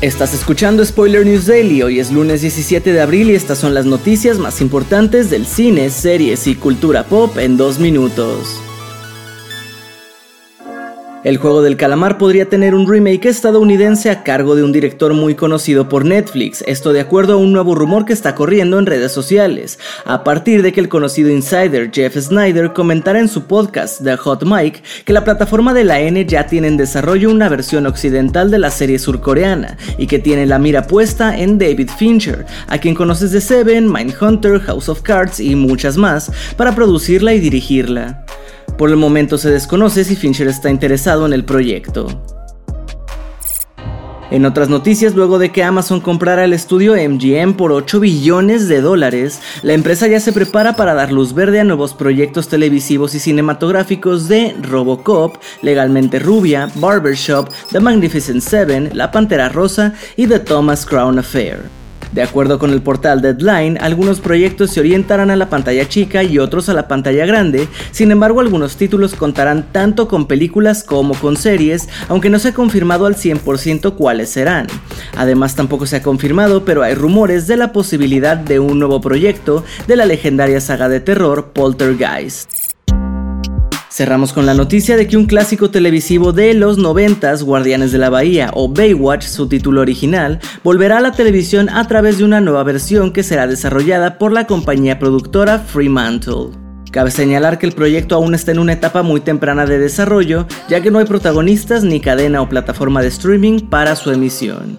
Estás escuchando Spoiler News Daily, hoy es lunes 17 de abril y estas son las noticias más importantes del cine, series y cultura pop en dos minutos. El juego del calamar podría tener un remake estadounidense a cargo de un director muy conocido por Netflix, esto de acuerdo a un nuevo rumor que está corriendo en redes sociales, a partir de que el conocido insider Jeff Snyder comentara en su podcast The Hot Mic que la plataforma de la N ya tiene en desarrollo una versión occidental de la serie surcoreana y que tiene la mira puesta en David Fincher, a quien conoces de Seven, Mindhunter, House of Cards y muchas más, para producirla y dirigirla. Por el momento se desconoce si Fincher está interesado en el proyecto. En otras noticias, luego de que Amazon comprara el estudio MGM por 8 billones de dólares, la empresa ya se prepara para dar luz verde a nuevos proyectos televisivos y cinematográficos de Robocop, Legalmente Rubia, Barbershop, The Magnificent Seven, La Pantera Rosa y The Thomas Crown Affair. De acuerdo con el portal Deadline, algunos proyectos se orientarán a la pantalla chica y otros a la pantalla grande, sin embargo algunos títulos contarán tanto con películas como con series, aunque no se ha confirmado al 100% cuáles serán. Además tampoco se ha confirmado, pero hay rumores de la posibilidad de un nuevo proyecto de la legendaria saga de terror Poltergeist. Cerramos con la noticia de que un clásico televisivo de los 90 Guardianes de la Bahía o Baywatch, su título original, volverá a la televisión a través de una nueva versión que será desarrollada por la compañía productora Fremantle. Cabe señalar que el proyecto aún está en una etapa muy temprana de desarrollo, ya que no hay protagonistas ni cadena o plataforma de streaming para su emisión.